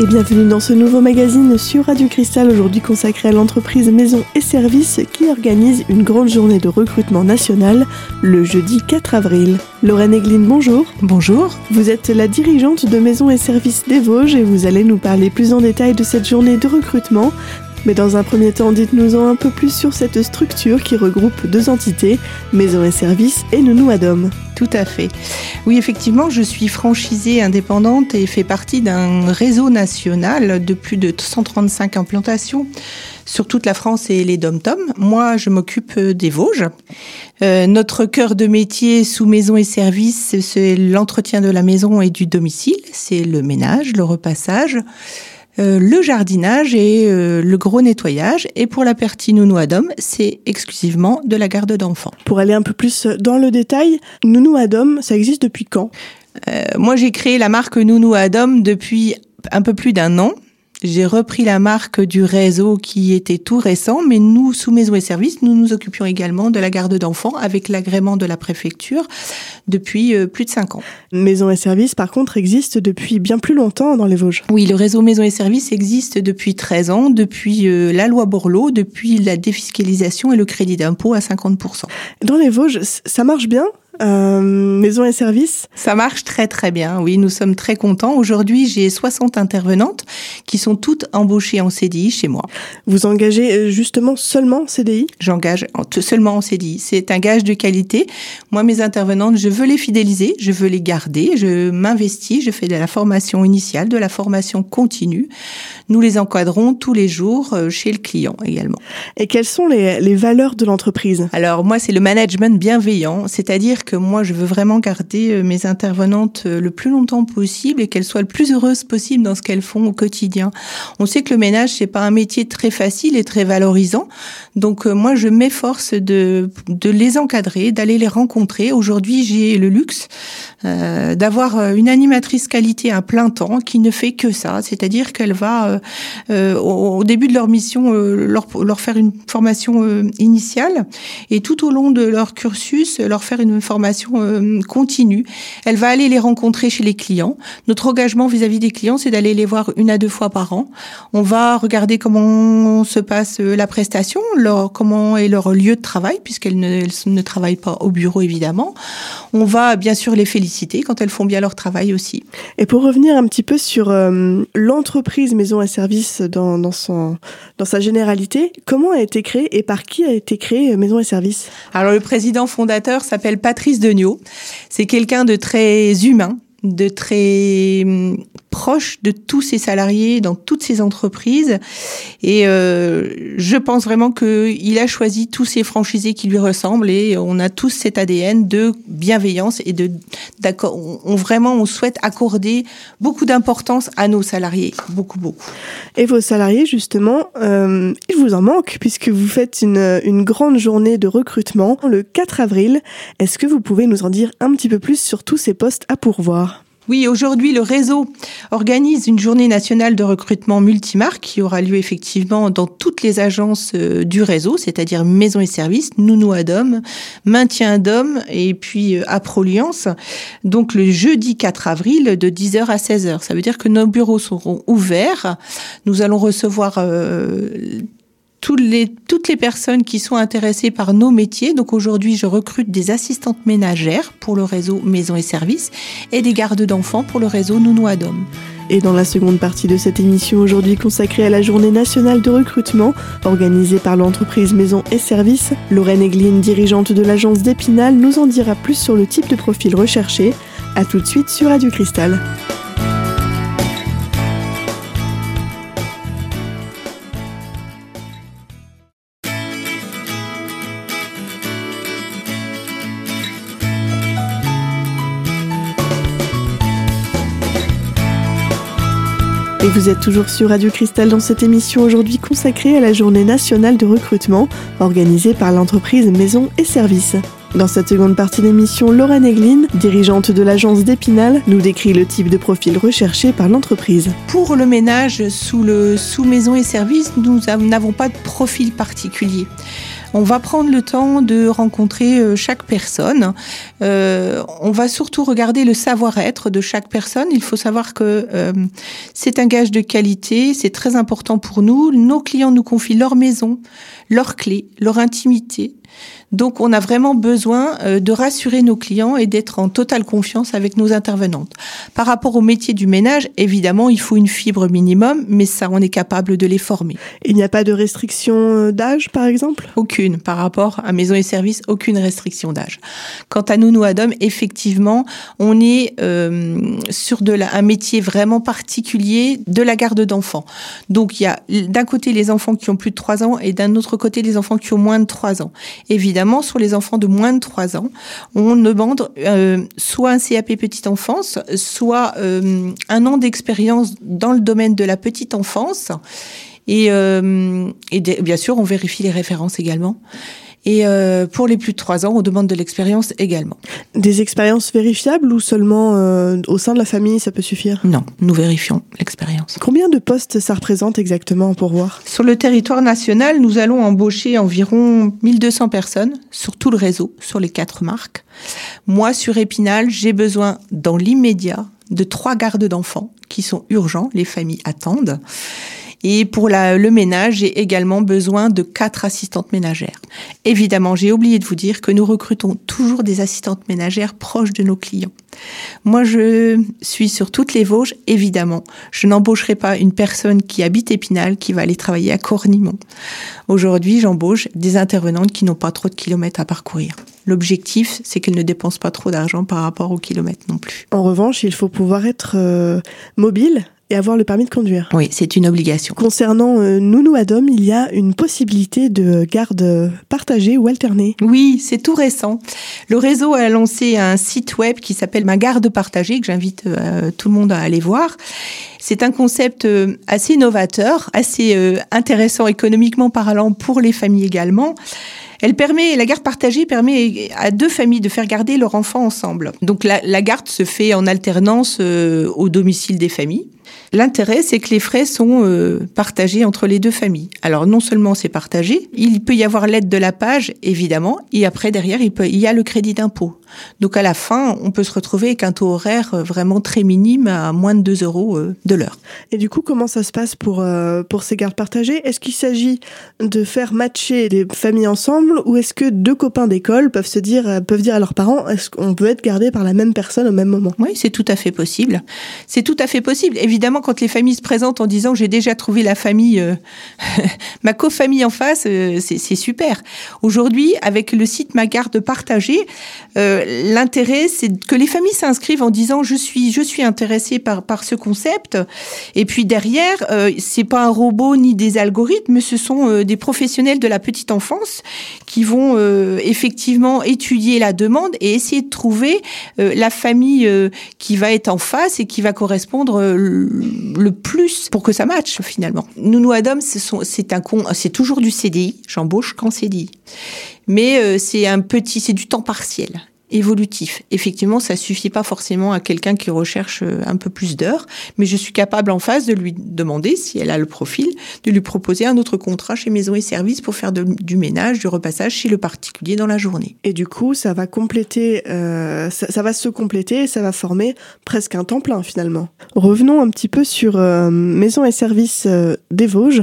et bienvenue dans ce nouveau magazine sur Radio Cristal, aujourd'hui consacré à l'entreprise Maison et Services qui organise une grande journée de recrutement national le jeudi 4 avril. Lorraine Egline, bonjour. Bonjour. Vous êtes la dirigeante de Maison et Services des Vosges et vous allez nous parler plus en détail de cette journée de recrutement. Mais dans un premier temps, dites-nous-en un peu plus sur cette structure qui regroupe deux entités, Maison et Services et Nounou Adom. Tout à fait. Oui, effectivement, je suis franchisée indépendante et fais partie d'un réseau national de plus de 135 implantations sur toute la France et les dom-tom. Moi, je m'occupe des Vosges. Euh, notre cœur de métier sous maison et services, c'est l'entretien de la maison et du domicile. C'est le ménage, le repassage, euh, le jardinage et euh, le gros nettoyage. Et pour la partie Nounou Adom, c'est exclusivement de la garde d'enfants. Pour aller un peu plus dans le détail, Nounou Adom, ça existe depuis quand? Euh, Moi, j'ai créé la marque Nounou Adom depuis un peu plus d'un an. J'ai repris la marque du réseau qui était tout récent, mais nous, sous Maison et Services, nous nous occupions également de la garde d'enfants avec l'agrément de la préfecture depuis euh, plus de cinq ans. Maison et Services, par contre, existe depuis bien plus longtemps dans les Vosges. Oui, le réseau Maison et Services existe depuis 13 ans, depuis euh, la loi Borloo, depuis la défiscalisation et le crédit d'impôt à 50%. Dans les Vosges, ça marche bien? Euh, maison et services Ça marche très très bien, oui, nous sommes très contents. Aujourd'hui, j'ai 60 intervenantes qui sont toutes embauchées en CDI chez moi. Vous engagez euh, justement seulement en CDI J'engage seulement en CDI. C'est un gage de qualité. Moi, mes intervenantes, je veux les fidéliser, je veux les garder, je m'investis, je fais de la formation initiale, de la formation continue. Nous les encadrons tous les jours euh, chez le client également. Et quelles sont les, les valeurs de l'entreprise? Alors moi, c'est le management bienveillant, c'est-à-dire que moi, je veux vraiment garder euh, mes intervenantes euh, le plus longtemps possible et qu'elles soient le plus heureuses possible dans ce qu'elles font au quotidien. On sait que le ménage, c'est pas un métier très facile et très valorisant. Donc moi, je m'efforce de, de les encadrer, d'aller les rencontrer. Aujourd'hui, j'ai le luxe euh, d'avoir une animatrice qualité à plein temps qui ne fait que ça, c'est-à-dire qu'elle va euh, au, au, début de leur mission leur, leur faire une formation initiale et tout au long de leur cursus leur faire une formation euh, continue. Elle va aller les rencontrer chez les clients. Notre engagement vis-à-vis des clients, c'est d'aller les voir une à deux fois par an. On va regarder comment se passe euh, la prestation, leur, comment est leur lieu de travail, puisqu'elles ne, travaillent pas au bureau évidemment. On va bien sûr les féliciter quand elles font bien leur travail aussi. Et pour revenir un petit peu sur euh, l'entreprise Maison Services dans, dans, son, dans sa généralité, comment a été créée et par qui a été créée Maison et Services Alors le président fondateur s'appelle Patrick de Nio. C'est quelqu'un de très humain, de très hum, proche de tous ses salariés dans toutes ses entreprises. Et euh, je pense vraiment qu'il a choisi tous ses franchisés qui lui ressemblent et on a tous cet ADN de bienveillance et de d'accord. On, vraiment on souhaite accorder beaucoup d'importance à nos salariés, beaucoup beaucoup. Et vos salariés justement, euh, il vous en manque puisque vous faites une, une grande journée de recrutement le 4 avril. Est-ce que vous pouvez nous en dire un petit peu plus sur tous ces postes à pourvoir? Oui, aujourd'hui, le réseau organise une journée nationale de recrutement multimarque qui aura lieu effectivement dans toutes les agences euh, du réseau, c'est-à-dire Maison et Services, Nounou Adom, Maintien d'Hommes et puis euh, Aproliance. Donc le jeudi 4 avril de 10h à 16h. Ça veut dire que nos bureaux seront ouverts. Nous allons recevoir euh, toutes les, toutes les personnes qui sont intéressées par nos métiers. Donc aujourd'hui, je recrute des assistantes ménagères pour le réseau Maison et Services et des gardes d'enfants pour le réseau Nounou Adom. Et dans la seconde partie de cette émission aujourd'hui consacrée à la journée nationale de recrutement, organisée par l'entreprise Maison et Services, Lorraine Egline, dirigeante de l'agence d'Épinal, nous en dira plus sur le type de profil recherché. A tout de suite sur Radio Cristal. Vous êtes toujours sur Radio Cristal dans cette émission aujourd'hui consacrée à la journée nationale de recrutement organisée par l'entreprise Maison et Services. Dans cette seconde partie d'émission, Lorraine Egline, dirigeante de l'agence d'Épinal, nous décrit le type de profil recherché par l'entreprise. Pour le ménage sous, le, sous maison et service, nous n'avons pas de profil particulier. On va prendre le temps de rencontrer euh, chaque personne. Euh, on va surtout regarder le savoir-être de chaque personne. Il faut savoir que euh, c'est un gage de qualité, c'est très important pour nous. Nos clients nous confient leur maison, leurs clés, leur intimité. Donc on a vraiment besoin euh, de rassurer nos clients et d'être en totale confiance avec nos intervenantes. Par rapport au métier du ménage, évidemment, il faut une fibre minimum, mais ça, on est capable de les former. Il n'y a pas de restriction euh, d'âge, par exemple? Aucune. Par rapport à Maison et Services, aucune restriction d'âge. Quant à nous, nous, Adam, effectivement, on est euh, sur de la, un métier vraiment particulier de la garde d'enfants. Donc il y a d'un côté les enfants qui ont plus de 3 ans et d'un autre côté les enfants qui ont moins de 3 ans. Évidemment, sur les enfants de moins de 3 ans, on demande euh, soit un CAP petite enfance, soit euh, un an d'expérience dans le domaine de la petite enfance. Et, euh, et bien sûr, on vérifie les références également. Et euh, pour les plus de 3 ans, on demande de l'expérience également. Des expériences vérifiables ou seulement euh, au sein de la famille, ça peut suffire? Non, nous vérifions l'expérience. Combien de postes ça représente exactement pour voir? Sur le territoire national, nous allons embaucher environ 1200 personnes sur tout le réseau, sur les quatre marques. Moi, sur Épinal, j'ai besoin dans l'immédiat de trois gardes d'enfants qui sont urgents, les familles attendent. Et pour la, le ménage, j'ai également besoin de quatre assistantes ménagères. Évidemment, j'ai oublié de vous dire que nous recrutons toujours des assistantes ménagères proches de nos clients. Moi, je suis sur toutes les Vosges, évidemment. Je n'embaucherai pas une personne qui habite Épinal qui va aller travailler à Cornimont. Aujourd'hui, j'embauche des intervenantes qui n'ont pas trop de kilomètres à parcourir. L'objectif, c'est qu'elles ne dépensent pas trop d'argent par rapport aux kilomètres non plus. En revanche, il faut pouvoir être euh, mobile et avoir le permis de conduire. Oui, c'est une obligation. Concernant euh, Nounou Adam, il y a une possibilité de garde partagée ou alternée. Oui, c'est tout récent. Le réseau a lancé un site web qui s'appelle Ma garde partagée, que j'invite euh, tout le monde à aller voir. C'est un concept euh, assez novateur, assez euh, intéressant économiquement parlant pour les familles également. Elle permet, la garde partagée permet à deux familles de faire garder leur enfant ensemble. Donc la, la garde se fait en alternance au domicile des familles. L'intérêt, c'est que les frais sont euh, partagés entre les deux familles. Alors non seulement c'est partagé, il peut y avoir l'aide de la page, évidemment, et après derrière, il, peut, il y a le crédit d'impôt. Donc à la fin, on peut se retrouver avec un taux horaire euh, vraiment très minime, à moins de 2 euros euh, de l'heure. Et du coup, comment ça se passe pour, euh, pour ces gardes partagées? Est-ce qu'il s'agit de faire matcher des familles ensemble ou est-ce que deux copains d'école peuvent se dire, peuvent dire à leurs parents, est-ce qu'on peut être gardé par la même personne au même moment? Oui, c'est tout à fait possible. C'est tout à fait possible. Évidemment, quand les familles se présentent en disant j'ai déjà trouvé la famille, euh, ma co-famille en face, euh, c'est super. Aujourd'hui, avec le site Ma Garde partagée, euh, l'intérêt c'est que les familles s'inscrivent en disant je suis je suis intéressée par par ce concept. Et puis derrière, c'est pas un robot ni des algorithmes, ce sont des professionnels de la petite enfance qui vont effectivement étudier la demande et essayer de trouver la famille qui va être en face et qui va correspondre le plus pour que ça matche finalement. Nounou Adam, c'est un con, c'est toujours du CDI. J'embauche qu'en CDI, mais euh, c'est un petit, c'est du temps partiel évolutif. Effectivement, ça suffit pas forcément à quelqu'un qui recherche euh, un peu plus d'heures, mais je suis capable en face de lui demander, si elle a le profil, de lui proposer un autre contrat chez Maison et Services pour faire de, du ménage, du repassage chez le particulier dans la journée. Et du coup, ça va compléter, euh, ça, ça, va se compléter et ça va former presque un temps plein finalement. Revenons un petit peu sur euh, Maison et Services euh, des Vosges.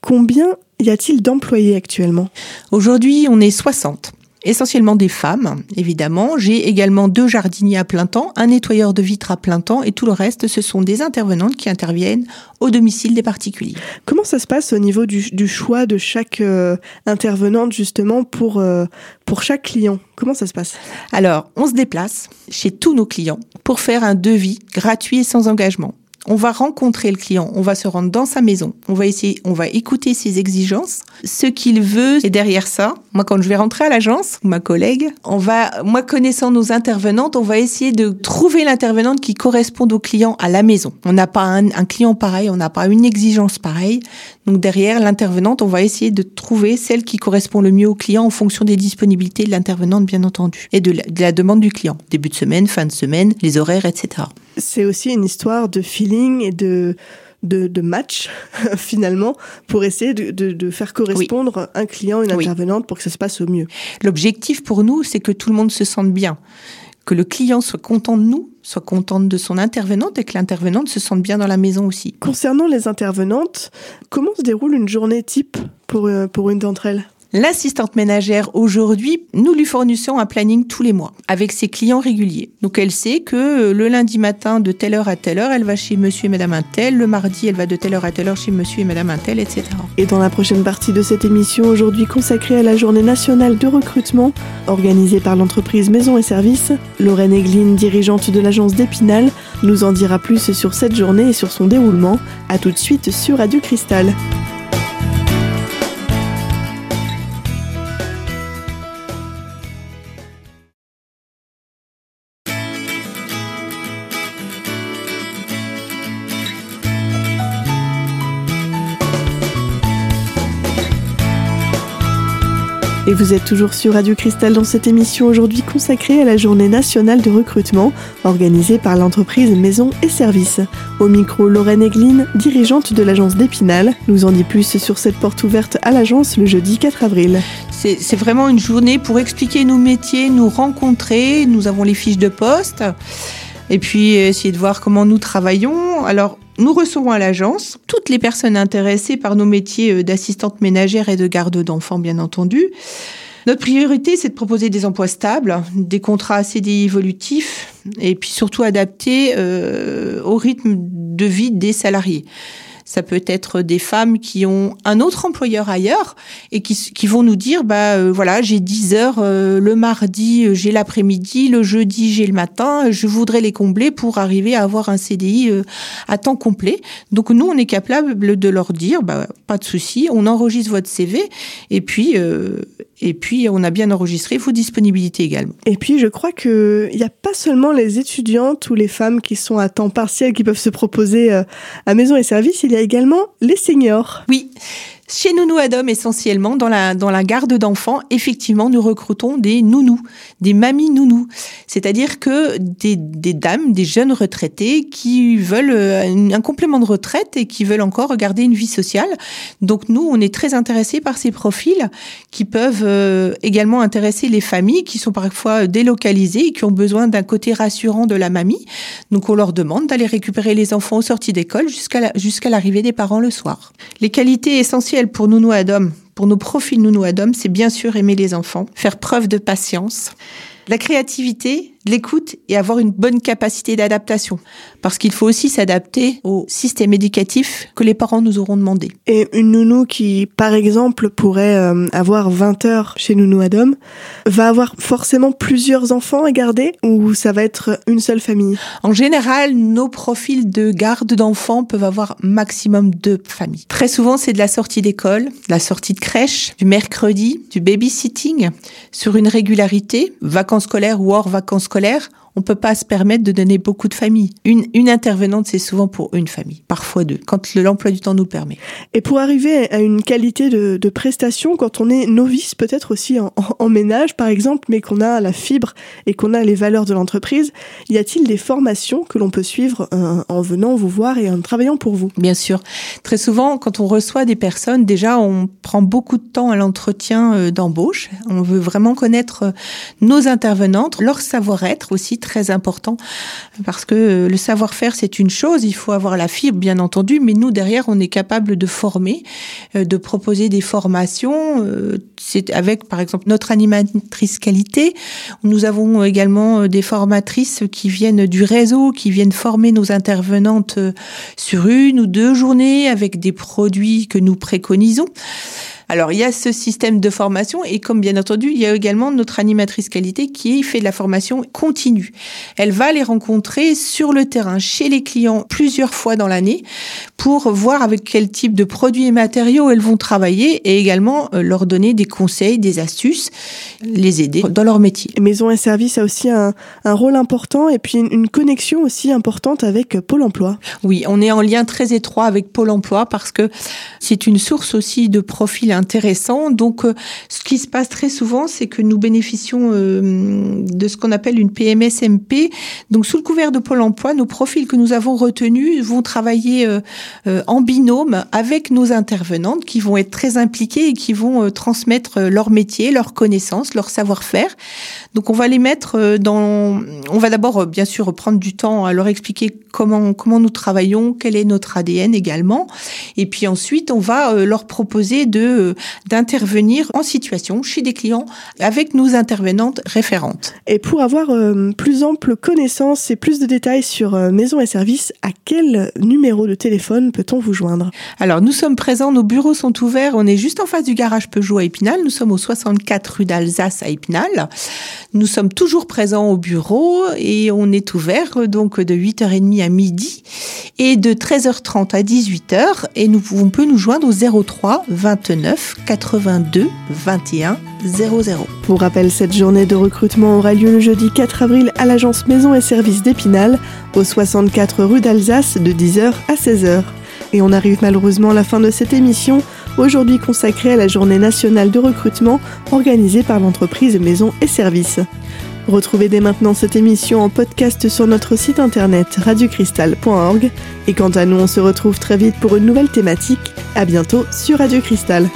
Combien y a-t-il d'employés actuellement? Aujourd'hui, on est 60 essentiellement des femmes, évidemment. J'ai également deux jardiniers à plein temps, un nettoyeur de vitres à plein temps et tout le reste, ce sont des intervenantes qui interviennent au domicile des particuliers. Comment ça se passe au niveau du, du choix de chaque euh, intervenante justement pour, euh, pour chaque client? Comment ça se passe? Alors, on se déplace chez tous nos clients pour faire un devis gratuit et sans engagement. On va rencontrer le client, on va se rendre dans sa maison, on va essayer, on va écouter ses exigences, ce qu'il veut. Et derrière ça, moi, quand je vais rentrer à l'agence, ma collègue, on va, moi, connaissant nos intervenantes, on va essayer de trouver l'intervenante qui corresponde au client à la maison. On n'a pas un, client pareil, on n'a pas une exigence pareille. Donc derrière l'intervenante, on va essayer de trouver celle qui correspond le mieux au client en fonction des disponibilités de l'intervenante, bien entendu, et de la demande du client. Début de semaine, fin de semaine, les horaires, etc. C'est aussi une histoire de feeling et de de, de match finalement pour essayer de, de, de faire correspondre un client, une Oui. intervenante pour que ça se passe au mieux. L'objectif pour nous, c'est que tout le monde se sente bien, que le client soit content de nous, soit content de son intervenante et que l'intervenante se sente bien dans la maison aussi. Concernant les intervenantes, comment se déroule une journée type pour, euh, pour une d'entre elles? L'assistante ménagère aujourd'hui, nous lui fournissons un planning tous les mois avec ses clients réguliers. Donc elle sait que euh, le lundi matin de telle heure à telle heure, elle va chez monsieur et madame un tel, le mardi elle va de telle heure à telle heure chez monsieur et madame un tel, etc. Et dans la prochaine partie de cette émission, aujourd'hui consacrée à la journée nationale de recrutement, organisée par l'entreprise Maison et Services, Lorraine Egline, dirigeante de l'agence d'Épinal, nous en dira plus sur cette journée et sur son déroulement. A tout de suite sur Radio Cristal. Et vous êtes toujours sur Radio Cristal dans cette émission aujourd'hui consacrée à la journée nationale de recrutement organisée par l'entreprise Maison et Services. Au micro, Lorraine Egline, dirigeante de l'agence d'Épinal, nous en dit plus sur cette porte ouverte à l'agence le jeudi 4 avril. C'est c'est vraiment une journée pour expliquer nos métiers, nous rencontrer. Nous avons les fiches de poste. Et puis euh, essayer de voir comment nous travaillons. Alors, nous recevons à l'agence toutes les personnes intéressées par nos métiers euh, d'assistante ménagère et de garde d'enfants, bien entendu. Notre priorité, c'est de proposer des emplois stables, des contrats CDI évolutifs et puis surtout adaptés euh, au rythme de vie des salariés. Ça peut être des femmes qui ont un autre employeur ailleurs et qui, vont nous dire, bah euh, voilà, j'ai 10 heures euh, le mardi, euh, j'ai l'après-midi, le jeudi, j'ai le matin. Je voudrais les combler pour arriver à avoir un CDI à temps complet. Donc nous, on est capable de leur dire, bah pas de souci, on enregistre votre CV et puis et puis on a bien enregistré vos disponibilités également. Et puis je crois qu'il n'y a pas seulement les étudiantes ou les femmes qui sont à temps partiel qui peuvent se proposer euh, à Maison et Services, il y a également les seniors. Oui. Chez Nounou Adam, essentiellement, dans la, dans la garde d'enfants, effectivement, nous recrutons des nounous, des mamies nounous. C'est-à-dire que des, des dames, des jeunes retraités qui veulent euh, un, complément de retraite et qui veulent encore garder une vie sociale. Donc nous, on est très intéressés par ces profils qui peuvent euh, également intéresser les familles qui sont parfois délocalisées et qui ont besoin d'un côté rassurant de la mamie. Donc on leur demande d'aller récupérer les enfants aux sorties d'école jusqu'à jusqu'à l'arrivée des parents le soir. Les qualités essentielles pour Nounou Adam, pour nos profils Nounou Adam, c'est bien sûr aimer les enfants, faire preuve de patience, la créativité, l'écoute et avoir une bonne capacité d'adaptation. Parce qu'il faut aussi s'adapter au système éducatif que les parents nous auront demandé. Et une nounou qui, par exemple, pourrait euh, avoir 20 heures chez Nounou Adam, va avoir forcément plusieurs enfants à garder ou ça va être une seule famille? En général, nos profils de garde d'enfants peuvent avoir maximum deux familles. Très souvent, c'est de la sortie d'école, de la sortie de crèche, du mercredi, du babysitting, sur une régularité, vacances scolaires ou hors vacances scolaires. On peut pas se permettre de donner beaucoup de familles. Une, une intervenante, c'est souvent pour une famille, parfois deux, quand le- l'emploi du temps nous permet. Et pour arriver à une qualité de, de prestation, quand on est novice, peut-être aussi en, en- en ménage par exemple, mais qu'on a la fibre et qu'on a les valeurs de l'entreprise, y a-t-il des formations que l'on peut suivre euh, en venant vous voir et en travaillant pour vous? Bien sûr. Très souvent, quand on reçoit des personnes, déjà, on prend beaucoup de temps à l'entretien euh, d'embauche. On veut vraiment connaître euh, nos intervenantes, leur savoir-être aussi, très important, parce que euh, le savoir-faire, c'est une chose, il faut avoir la fibre, bien entendu, mais nous, derrière, on est capable de former, euh, de proposer des formations. euh, C'est avec, par exemple, notre animatrice qualité. Nous avons également des formatrices qui viennent du réseau, qui viennent former nos intervenantes sur une ou deux journées avec des produits que nous préconisons. Alors, il y a ce système de formation et comme bien entendu, il y a également notre animatrice qualité qui fait de la formation continue. Elle va les rencontrer sur le terrain, chez les clients, plusieurs fois dans l'année pour voir avec quel type de produits et matériaux elles vont travailler et également euh, leur donner des conseils, des astuces, les aider dans leur métier. Maison et Service a aussi un, un rôle important et puis une connexion aussi importante avec Pôle emploi. Oui, on est en lien très étroit avec Pôle emploi parce que c'est une source aussi de profils intéressants. Donc, euh, ce qui se passe très souvent, c'est que nous bénéficions euh, de ce qu'on appelle une PMSMP. Donc, sous le couvert de Pôle emploi, nos profils que nous avons retenus vont travailler euh, en binôme avec nos intervenantes qui vont être très impliquées et qui vont transmettre leur métier, leurs connaissances, leur savoir-faire. Donc, on va les mettre dans. On va d'abord, bien sûr, prendre du temps à leur expliquer comment comment nous travaillons, quel est notre ADN également, et puis ensuite on va leur proposer de d'intervenir en situation chez des clients avec nos intervenantes référentes. Et pour avoir euh, plus ample connaissance et plus de détails sur Maison et Services, à quel numéro de téléphone peut-on vous joindre? Alors nous sommes présents, nos bureaux sont ouverts, on est juste en face du garage Peugeot à Épinal, nous sommes au 64 rue d'Alsace à Épinal. Nous sommes toujours présents au bureau et on est ouvert donc de 8h30 à midi et de 13h30 à 18h et nous, on peut nous joindre au 03 29 82 21 00. Pour rappel, cette journée de recrutement aura lieu le jeudi 4 avril à l'agence Maison et Services d'Épinal, au 64 rue d'Alsace, de 10h à 16h. Et on arrive malheureusement à la fin de cette émission, aujourd'hui consacrée à la journée nationale de recrutement organisée par l'entreprise Maison et Services. Retrouvez dès maintenant cette émission en podcast sur notre site internet radiocristal.org. Et quant à nous, on se retrouve très vite pour une nouvelle thématique. À bientôt sur Radio Cristal.